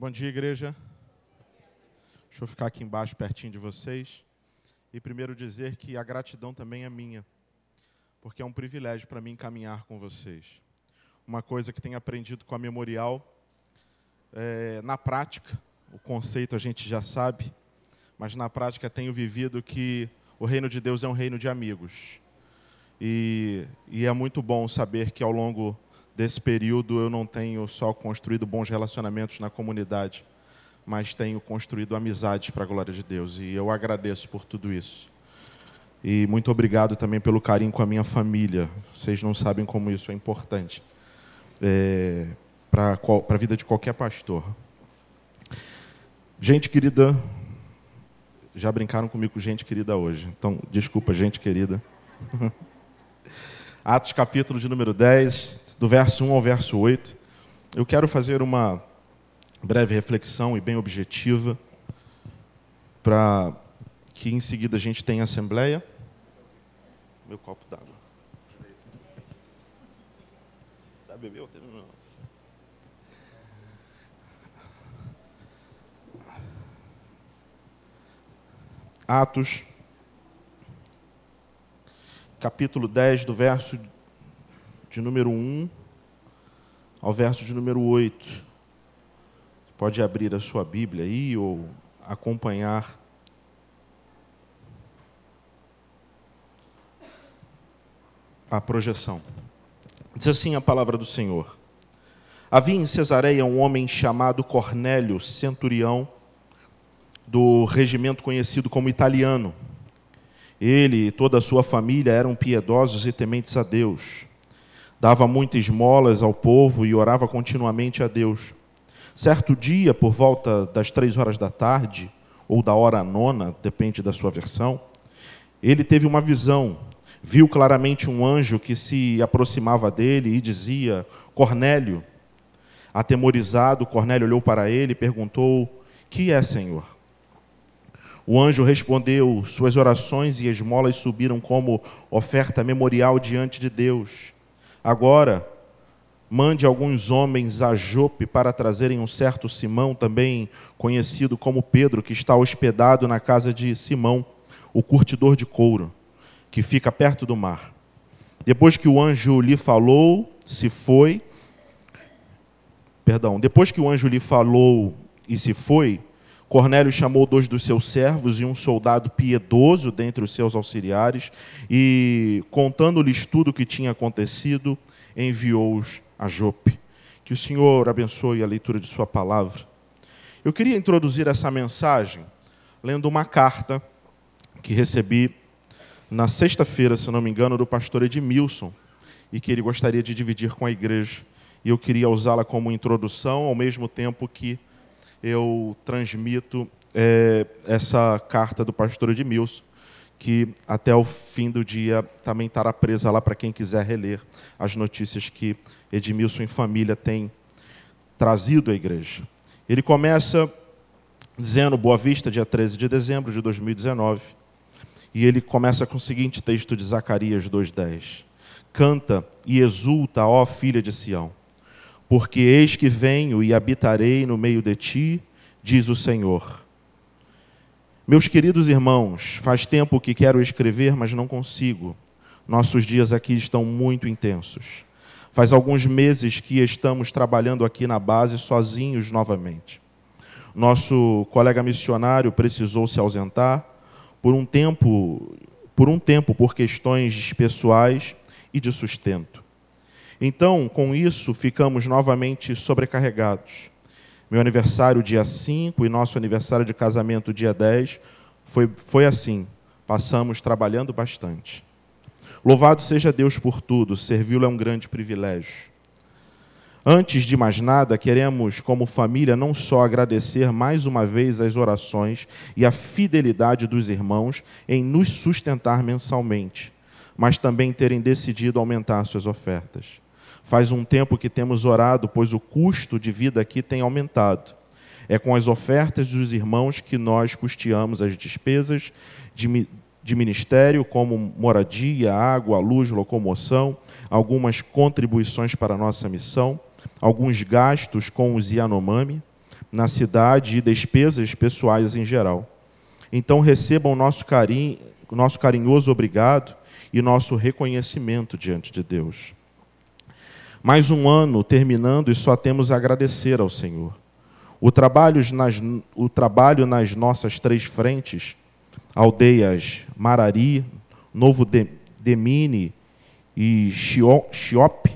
Bom dia, igreja. Deixa eu ficar aqui embaixo, pertinho de vocês. E primeiro dizer que a gratidão também é minha, porque é um privilégio para mim caminhar com vocês. Uma coisa que tenho aprendido com a Memorial, é, na prática, o conceito a gente já sabe, mas na prática tenho vivido que o reino de Deus é um reino de amigos. E, e é muito bom saber que ao longo desse período eu não tenho só construído bons relacionamentos na comunidade, mas tenho construído amizades para a glória de Deus. E eu agradeço por tudo isso. E muito obrigado também pelo carinho com a minha família. Vocês não sabem como isso é importante é, para a vida de qualquer pastor. Gente querida, já brincaram comigo com gente querida hoje. Então, desculpa, gente querida. Atos capítulo de número 10, do verso 1 ao verso 8. Eu quero fazer uma breve reflexão e bem objetiva para que em seguida a gente tenha assembleia. Meu copo d'água. Já bebeu? Atos, capítulo 10, do verso de número 1 ao verso de número 8 pode abrir a sua Bíblia aí ou acompanhar. A projeção. Diz assim a palavra do Senhor. Havia em Cesareia um homem chamado Cornélio, centurião do regimento conhecido como italiano. Ele e toda a sua família eram piedosos e tementes a Deus. Dava muitas esmolas ao povo e orava continuamente a Deus. Certo dia, por volta das três horas da tarde, ou da hora nona, depende da sua versão, ele teve uma visão. Viu claramente um anjo que se aproximava dele e dizia: Cornélio. Atemorizado, Cornélio olhou para ele e perguntou: Que é, Senhor? O anjo respondeu: Suas orações e esmolas subiram como oferta memorial diante de Deus. Agora, mande alguns homens a Jope para trazerem um certo Simão, também conhecido como Pedro, que está hospedado na casa de Simão, o curtidor de couro, que fica perto do mar. Depois que o anjo lhe falou, se foi. Perdão, depois que o anjo lhe falou e se foi, Cornélio chamou dois dos seus servos e um soldado piedoso dentre os seus auxiliares e, contando-lhes tudo o que tinha acontecido, enviou-os a Jope. Que o Senhor abençoe a leitura de Sua palavra. Eu queria introduzir essa mensagem lendo uma carta que recebi na sexta-feira, se não me engano, do pastor Edmilson, e que ele gostaria de dividir com a igreja. E eu queria usá-la como introdução, ao mesmo tempo que eu transmito é, essa carta do pastor Edmilson que até o fim do dia também estará presa lá para quem quiser reler as notícias que Edmilson e família têm trazido à igreja. Ele começa dizendo Boa Vista, dia 13 de dezembro de 2019, e ele começa com o seguinte texto de Zacarias 2,10: Canta e exulta, ó filha de Sião, porque eis que venho e habitarei no meio de ti, diz o Senhor meus queridos irmãos, faz tempo que quero escrever, mas não consigo. Nossos dias aqui estão muito intensos. Faz alguns meses que estamos trabalhando aqui na base sozinhos novamente. Nosso colega missionário precisou se ausentar por um tempo, por um tempo por questões pessoais e de sustento. Então, com isso, ficamos novamente sobrecarregados. Meu aniversário dia 5 e nosso aniversário de casamento dia 10 foi, foi assim. Passamos trabalhando bastante. Louvado seja Deus por tudo, servi-lo é um grande privilégio. Antes de mais nada, queremos, como família, não só agradecer mais uma vez as orações e a fidelidade dos irmãos em nos sustentar mensalmente, mas também terem decidido aumentar suas ofertas. Faz um tempo que temos orado, pois o custo de vida aqui tem aumentado. É com as ofertas dos irmãos que nós custeamos as despesas de, de ministério, como moradia, água, luz, locomoção, algumas contribuições para a nossa missão, alguns gastos com os Yanomami, na cidade e despesas pessoais em geral. Então recebam nosso carinho, nosso carinhoso obrigado e nosso reconhecimento diante de Deus. Mais um ano terminando e só temos a agradecer ao Senhor. O trabalho nas, o trabalho nas nossas três frentes, aldeias Marari, Novo Demine e Chiop,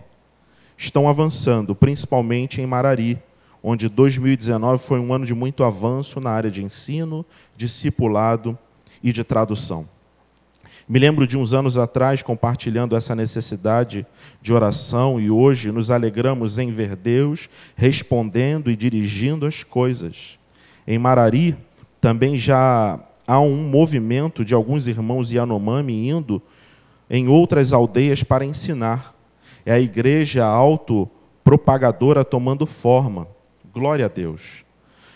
estão avançando, principalmente em Marari, onde 2019 foi um ano de muito avanço na área de ensino, discipulado e de tradução. Me lembro de uns anos atrás compartilhando essa necessidade de oração e hoje nos alegramos em ver Deus respondendo e dirigindo as coisas. Em Marari também já há um movimento de alguns irmãos Yanomami indo em outras aldeias para ensinar. É a igreja autopropagadora tomando forma. Glória a Deus.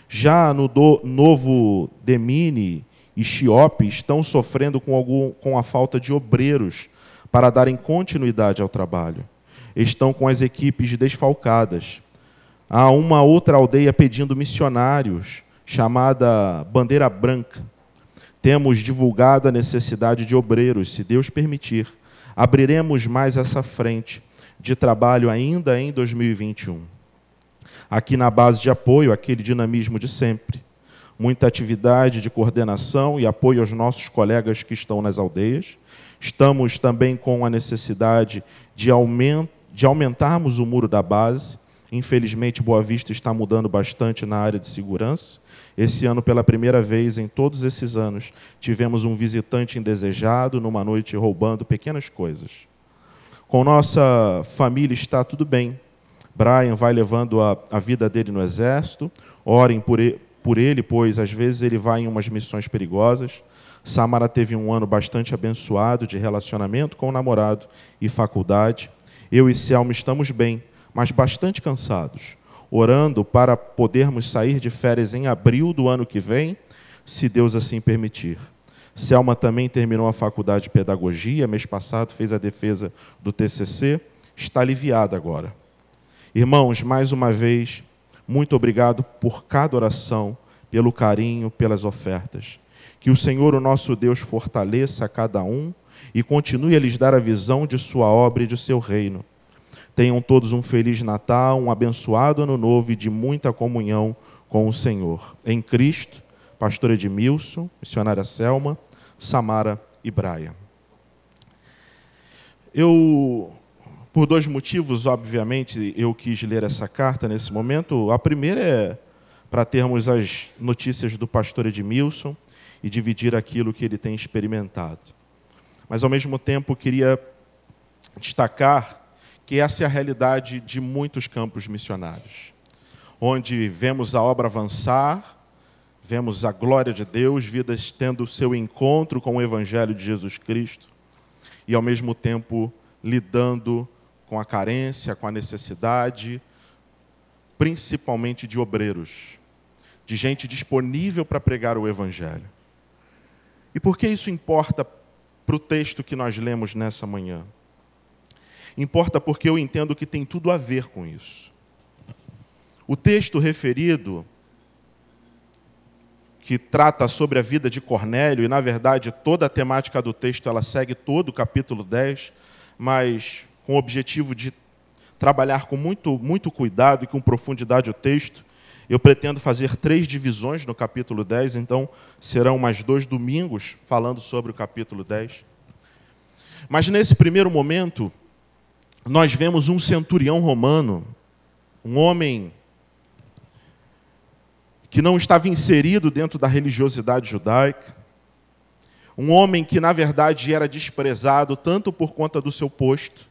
Já no novo Demine e Chiope estão sofrendo com, algum, com a falta de obreiros para darem continuidade ao trabalho. Estão com as equipes desfalcadas. Há uma outra aldeia pedindo missionários, chamada Bandeira Branca. Temos divulgado a necessidade de obreiros, se Deus permitir. Abriremos mais essa frente de trabalho ainda em 2021 aqui na base de apoio, aquele dinamismo de sempre. Muita atividade de coordenação e apoio aos nossos colegas que estão nas aldeias. Estamos também com a necessidade de, aumento, de aumentarmos o muro da base. Infelizmente, Boa Vista está mudando bastante na área de segurança. Esse ano, pela primeira vez em todos esses anos, tivemos um visitante indesejado numa noite roubando pequenas coisas. Com nossa família está tudo bem. Brian vai levando a, a vida dele no exército. Orem por ele, por ele, pois às vezes ele vai em umas missões perigosas. Samara teve um ano bastante abençoado de relacionamento com o namorado e faculdade. Eu e Selma estamos bem, mas bastante cansados, orando para podermos sair de férias em abril do ano que vem, se Deus assim permitir. Selma também terminou a faculdade de pedagogia, mês passado fez a defesa do TCC, está aliviada agora. Irmãos, mais uma vez, muito obrigado por cada oração, pelo carinho, pelas ofertas. Que o Senhor, o nosso Deus, fortaleça a cada um e continue a lhes dar a visão de sua obra e de seu reino. Tenham todos um feliz Natal, um abençoado Ano Novo e de muita comunhão com o Senhor. Em Cristo, pastor Edmilson, missionária Selma, Samara e Braia. Eu por dois motivos, obviamente, eu quis ler essa carta nesse momento. A primeira é para termos as notícias do pastor Edmilson e dividir aquilo que ele tem experimentado. Mas, ao mesmo tempo, queria destacar que essa é a realidade de muitos campos missionários, onde vemos a obra avançar, vemos a glória de Deus, vidas tendo seu encontro com o Evangelho de Jesus Cristo, e, ao mesmo tempo, lidando com a carência, com a necessidade, principalmente de obreiros, de gente disponível para pregar o Evangelho. E por que isso importa para o texto que nós lemos nessa manhã? Importa porque eu entendo que tem tudo a ver com isso. O texto referido, que trata sobre a vida de Cornélio, e na verdade toda a temática do texto ela segue todo o capítulo 10, mas com o objetivo de trabalhar com muito, muito cuidado e com profundidade o texto, eu pretendo fazer três divisões no capítulo 10, então serão mais dois domingos falando sobre o capítulo 10. Mas nesse primeiro momento, nós vemos um centurião romano, um homem que não estava inserido dentro da religiosidade judaica, um homem que, na verdade, era desprezado tanto por conta do seu posto,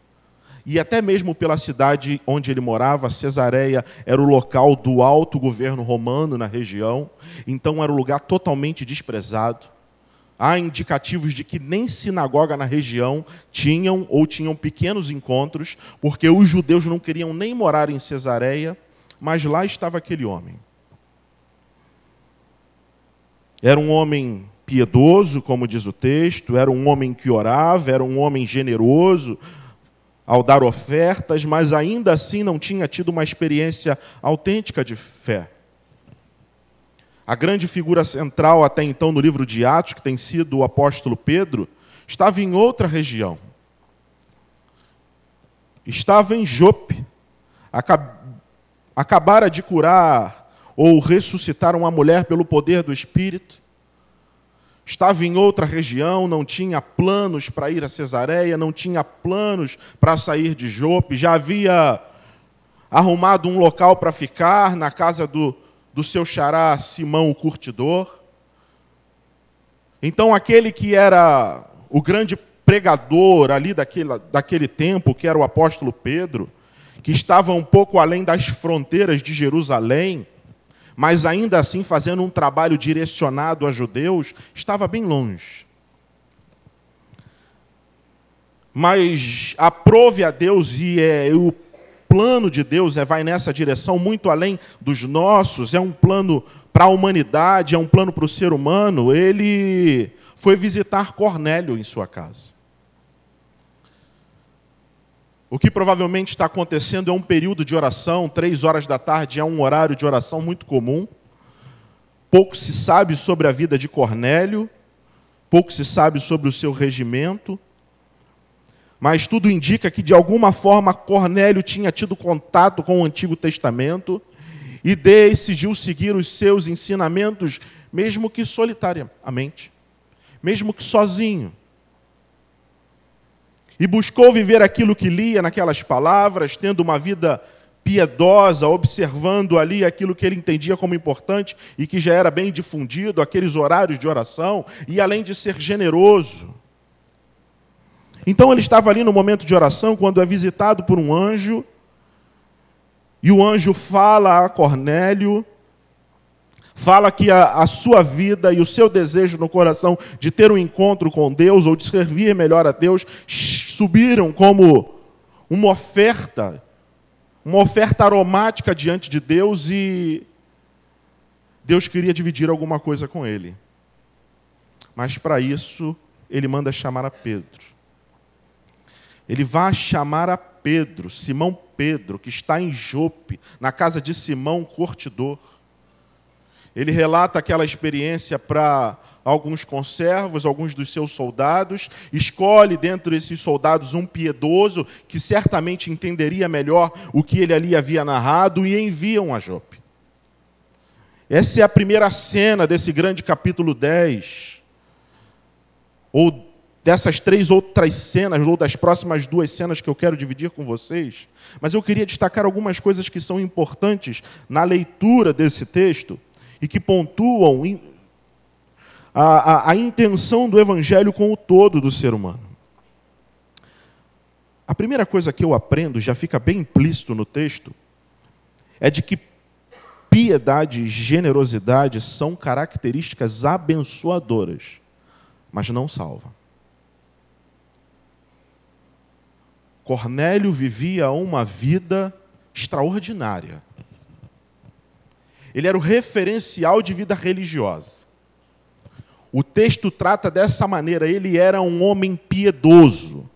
e até mesmo pela cidade onde ele morava, Cesareia era o local do alto governo romano na região, então era um lugar totalmente desprezado. Há indicativos de que nem sinagoga na região tinham ou tinham pequenos encontros, porque os judeus não queriam nem morar em Cesareia, mas lá estava aquele homem. Era um homem piedoso, como diz o texto, era um homem que orava, era um homem generoso, ao dar ofertas, mas ainda assim não tinha tido uma experiência autêntica de fé. a grande figura central até então no livro de Atos, que tem sido o apóstolo Pedro, estava em outra região. Estava em Jope. Acabara de curar ou ressuscitar uma mulher pelo poder do Espírito. Estava em outra região, não tinha planos para ir a Cesareia, não tinha planos para sair de Jope, já havia arrumado um local para ficar na casa do, do seu xará Simão o Curtidor. Então, aquele que era o grande pregador ali daquele, daquele tempo, que era o apóstolo Pedro, que estava um pouco além das fronteiras de Jerusalém, mas ainda assim fazendo um trabalho direcionado a judeus, estava bem longe. Mas aprove a Deus e é, o plano de Deus é, vai nessa direção muito além dos nossos, é um plano para a humanidade, é um plano para o ser humano. Ele foi visitar Cornélio em sua casa. O que provavelmente está acontecendo é um período de oração, três horas da tarde é um horário de oração muito comum. Pouco se sabe sobre a vida de Cornélio, pouco se sabe sobre o seu regimento mas tudo indica que de alguma forma Cornélio tinha tido contato com o Antigo Testamento e decidiu seguir os seus ensinamentos, mesmo que solitariamente, mesmo que sozinho. E buscou viver aquilo que lia naquelas palavras, tendo uma vida piedosa, observando ali aquilo que ele entendia como importante e que já era bem difundido, aqueles horários de oração, e além de ser generoso, então ele estava ali no momento de oração, quando é visitado por um anjo, e o anjo fala a Cornélio, fala que a, a, sua vida e o seu desejo no coração de ter um encontro com Deus ou de servir melhor a Deus subiram como uma oferta, uma oferta aromática diante de Deus e Deus queria dividir alguma coisa com ele. Mas para isso, ele manda chamar a Pedro ele vai chamar a Pedro, Simão Pedro, que está em Jope, na casa de Simão Cortidor. Ele relata aquela experiência para alguns conservos, alguns dos seus soldados, escolhe dentro desses soldados um piedoso que certamente entenderia melhor o que ele ali havia narrado e enviam a Jope. Essa é a primeira cena desse grande capítulo 10, ou dessas três outras cenas, ou das próximas duas cenas que eu quero dividir com vocês, mas eu queria destacar algumas coisas que são importantes na leitura desse texto e que pontuam a, a, a intenção do Evangelho com o todo do ser humano. A primeira coisa que eu aprendo, já fica bem implícito no texto, é de que piedade e generosidade são características abençoadoras, mas não salvam. Cornélio vivia uma vida extraordinária. Ele era o referencial de vida religiosa. O texto trata dessa maneira, ele era um homem piedoso.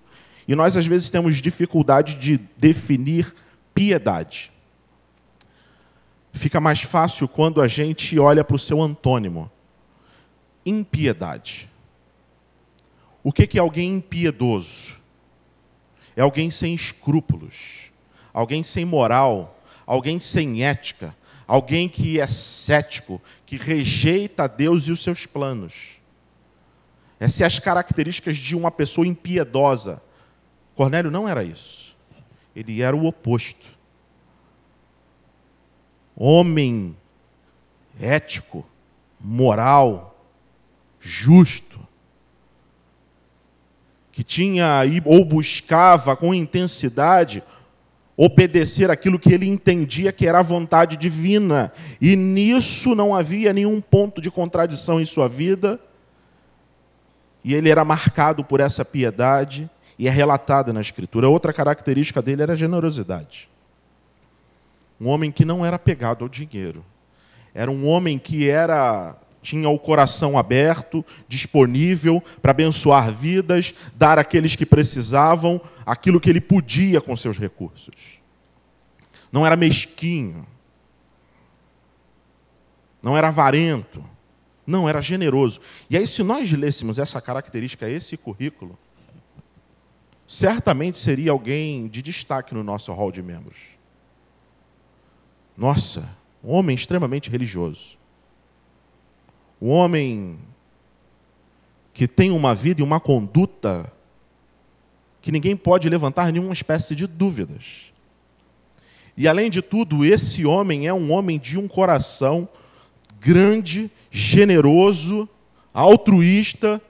E nós, às vezes, temos dificuldade de definir piedade. Fica mais fácil quando a gente olha para o seu antônimo. Impiedade. O que é alguém impiedoso? É alguém sem escrúpulos, alguém sem moral, alguém sem ética, alguém que é cético, que rejeita Deus e os seus planos. Essas são as características de uma pessoa impiedosa. Cornélio não era isso. Ele era o oposto. Homem ético, moral, justo, que tinha ou buscava com intensidade obedecer aquilo que ele entendia que era a vontade divina. E nisso não havia nenhum ponto de contradição em sua vida. E ele era marcado por essa piedade e é relatada na Escritura. Outra característica dele era a generosidade. Um homem que não era pegado ao dinheiro. Era um homem que era tinha o coração aberto, disponível para abençoar vidas, dar àqueles que precisavam aquilo que ele podia com seus recursos. Não era mesquinho. não era avarento, não, era generoso. E aí, se nós lêssemos essa característica, esse currículo, certamente seria alguém de destaque no nosso hall de membros. Nossa, um homem extremamente religioso. Um homem que tem uma vida e uma conduta que ninguém pode levantar nenhuma espécie de dúvidas. E além de tudo, esse homem é um homem de um coração grande, generoso, altruísta,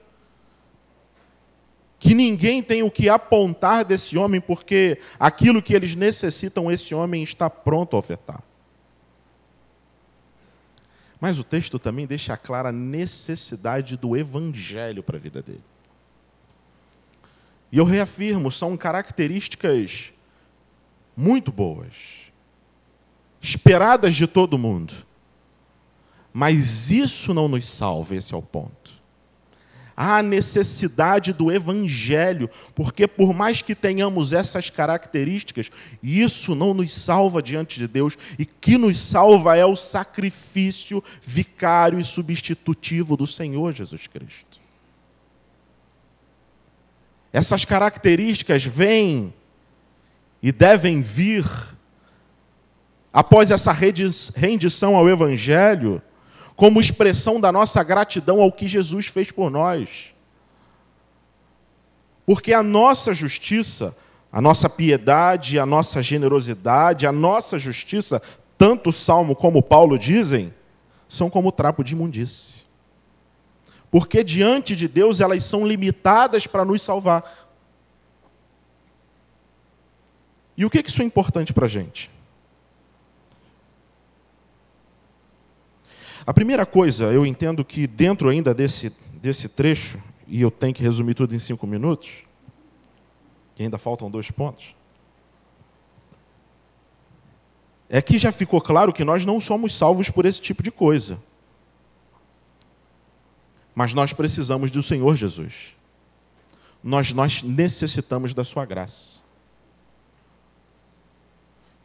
que ninguém tem o que apontar desse homem, porque aquilo que eles necessitam, esse homem está pronto a ofertar. Mas o texto também deixa clara a necessidade do evangelho para a vida dele. E eu reafirmo, são características muito boas, esperadas de todo mundo. Mas isso não nos salva, esse é o ponto. Há necessidade do evangelho, porque por mais que tenhamos essas características, isso não nos salva diante de Deus, e que nos salva é o sacrifício vicário e substitutivo do Senhor Jesus Cristo. Essas características vêm e devem vir após essa rendição ao evangelho como expressão da nossa gratidão ao que Jesus fez por nós. Porque a nossa justiça, a nossa piedade, a nossa generosidade, a nossa justiça, tanto o Salmo como Paulo dizem, são como trapo de imundície. Porque diante de Deus elas são limitadas para nos salvar. E o que isso é importante para a gente? A primeira coisa, eu entendo que dentro ainda desse, desse trecho, e eu tenho que resumir tudo em cinco minutos, que ainda faltam dois pontos, é que já ficou claro que nós não somos salvos por esse tipo de coisa. Mas nós precisamos do Senhor Jesus. Nós, nós necessitamos da Sua graça.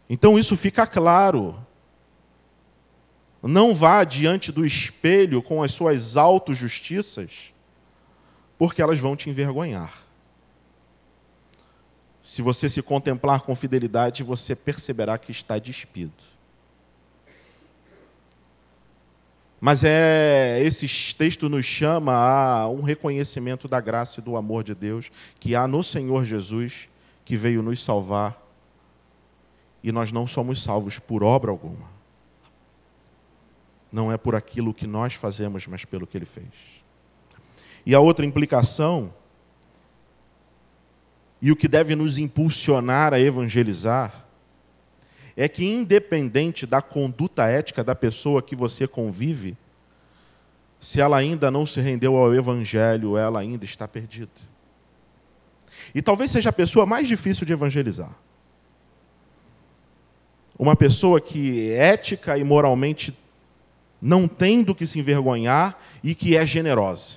Então isso fica claro não vá diante do espelho com as suas autojustiças, porque elas vão te envergonhar. Se você se contemplar com fidelidade, você perceberá que está despido. Mas é esse texto nos chama a um reconhecimento da graça e do amor de Deus que há no Senhor Jesus, que veio nos salvar, e nós não somos salvos por obra alguma não é por aquilo que nós fazemos, mas pelo que ele fez. E a outra implicação, e o que deve nos impulsionar a evangelizar, é que, independente da conduta ética da pessoa que você convive, se ela ainda não se rendeu ao Evangelho, ela ainda está perdida. E talvez seja a pessoa mais difícil de evangelizar. Uma pessoa que ética e moralmente não tem do que se envergonhar e que é generosa.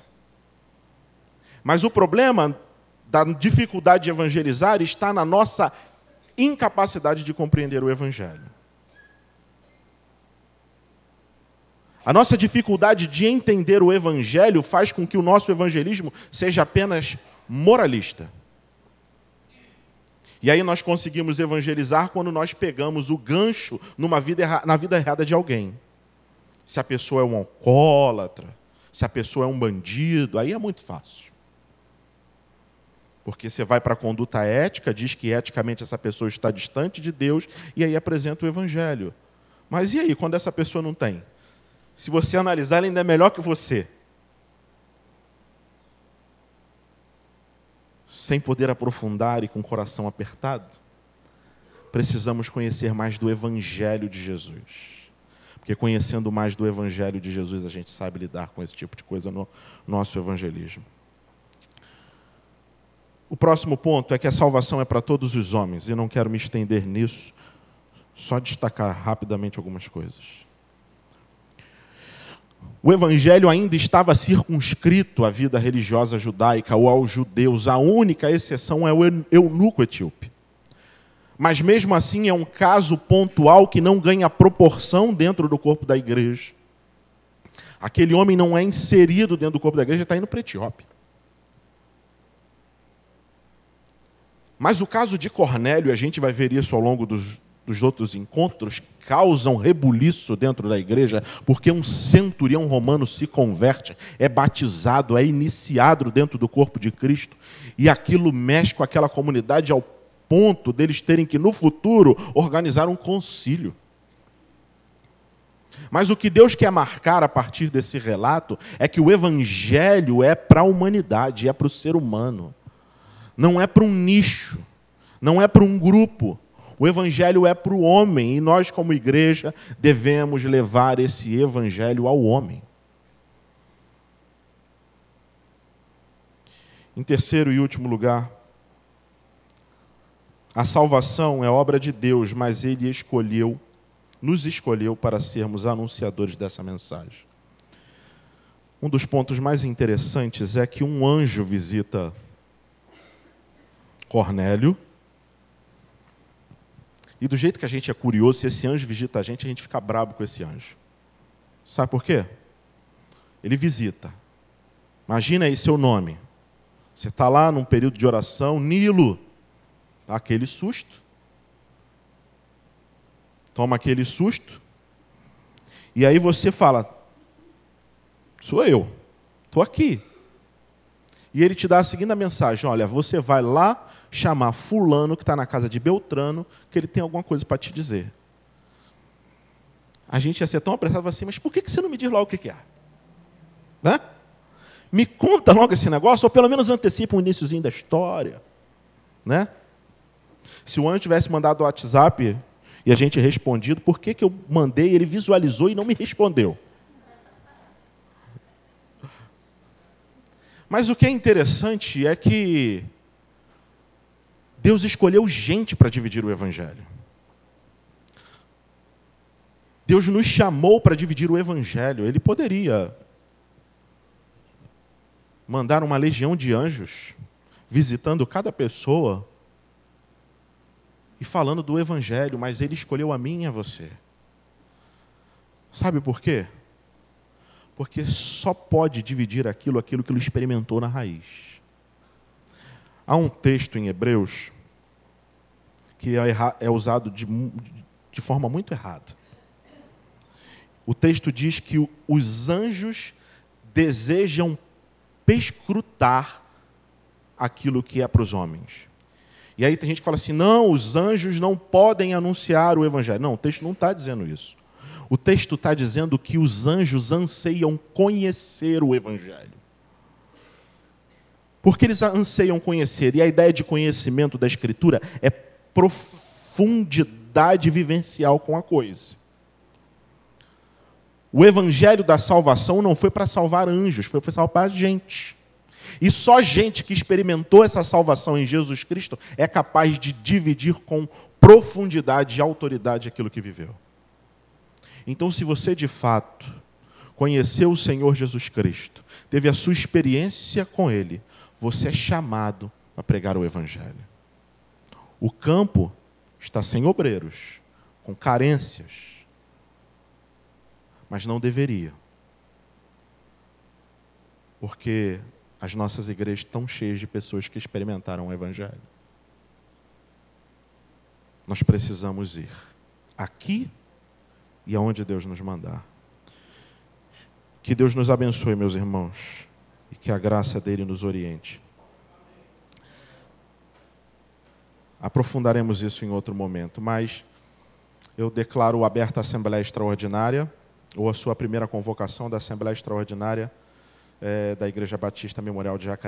Mas o problema da dificuldade de evangelizar está na nossa incapacidade de compreender o Evangelho. A nossa dificuldade de entender o Evangelho faz com que o nosso evangelismo seja apenas moralista. E aí nós conseguimos evangelizar quando nós pegamos o gancho numa vida, na vida errada de alguém se a pessoa é um alcoólatra, se a pessoa é um bandido, aí é muito fácil. Porque você vai para a conduta ética, diz que eticamente essa pessoa está distante de Deus, e aí apresenta o Evangelho. Mas e aí, quando essa pessoa não tem? Se você analisar, ela ainda é melhor que você. Sem poder aprofundar e com o coração apertado, precisamos conhecer mais do Evangelho de Jesus. Porque conhecendo mais do Evangelho de Jesus, a gente sabe lidar com esse tipo de coisa no nosso evangelismo. O próximo ponto é que a salvação é para todos os homens, e não quero me estender nisso, só destacar rapidamente algumas coisas. O evangelho ainda estava circunscrito à vida religiosa judaica ou aos judeus. A única exceção é o eunuco etíope mas mesmo assim é um caso pontual que não ganha proporção dentro do corpo da igreja. Aquele homem não é inserido dentro do corpo da igreja, está indo para Etiópia. Mas o caso de Cornélio, a gente vai ver isso ao longo dos, dos outros encontros, causa um rebuliço dentro da igreja, porque um centurião romano se converte, é batizado, é iniciado dentro do corpo de Cristo, e aquilo mexe com aquela comunidade ao ponto deles terem que, no futuro, organizar um concílio. Mas o que Deus quer marcar a partir desse relato é que o evangelho é para a humanidade, é para o ser humano não é para um nicho, não é para um grupo. O evangelho é para o homem e nós, como igreja, devemos levar esse evangelho ao homem. Em terceiro e último lugar, a salvação é obra de Deus, mas Ele escolheu, nos escolheu para sermos anunciadores dessa mensagem. Um dos pontos mais interessantes é que um anjo visita Cornélio. E do jeito que a gente é curioso, se esse anjo visita a gente, a gente fica brabo com esse anjo. Sabe por quê? Ele visita. Imagina aí seu nome. Você está lá num período de oração, Nilo. Aquele susto. Toma aquele susto. E aí você fala: Sou eu. Estou aqui. E ele te dá a seguinte mensagem: Olha, você vai lá chamar fulano que está na casa de Beltrano, que ele tem alguma coisa para te dizer. A gente ia ser tão apressado assim, mas por que você não me diz logo o que é? Né? Me conta logo esse negócio, ou pelo menos antecipa um iníciozinho da história. Né? Se o anjo tivesse mandado o WhatsApp e a gente respondido, por que, que eu mandei, ele visualizou e não me respondeu? Mas o que é interessante é que Deus escolheu gente para dividir o Evangelho. Deus nos chamou para dividir o Evangelho. Ele poderia mandar uma legião de anjos visitando cada pessoa e falando do Evangelho, mas Ele escolheu a mim e a você. Sabe por quê? Porque só pode dividir aquilo, aquilo que ele experimentou na raiz. Há um texto em Hebreus que é, é usado de, de forma muito errada. O texto diz que os anjos desejam perscrutar aquilo que é para os homens. E aí tem gente que fala assim: não, os anjos não podem anunciar o evangelho. Não, o texto não está dizendo isso. O texto está dizendo que os anjos anseiam conhecer o evangelho. Porque eles anseiam conhecer. E a ideia de conhecimento da Escritura é profundidade vivencial com a coisa. O evangelho da salvação não foi para salvar anjos, foi para salvar gente. E só gente que experimentou essa salvação em Jesus Cristo é capaz de dividir com profundidade e autoridade aquilo que viveu. Então, se você de fato conheceu o Senhor Jesus Cristo, teve a sua experiência com Ele, você é chamado a pregar o Evangelho. O campo está sem obreiros, com carências, mas não deveria. Porque as nossas igrejas estão cheias de pessoas que experimentaram o Evangelho. Nós precisamos ir aqui e aonde Deus nos mandar. Que Deus nos abençoe, meus irmãos e que a graça dele nos oriente. Aprofundaremos isso em outro momento, mas eu declaro aberta a Assembleia Extraordinária, ou a sua primeira convocação da Assembleia Extraordinária é, da Igreja Batista Memorial de Jacaré.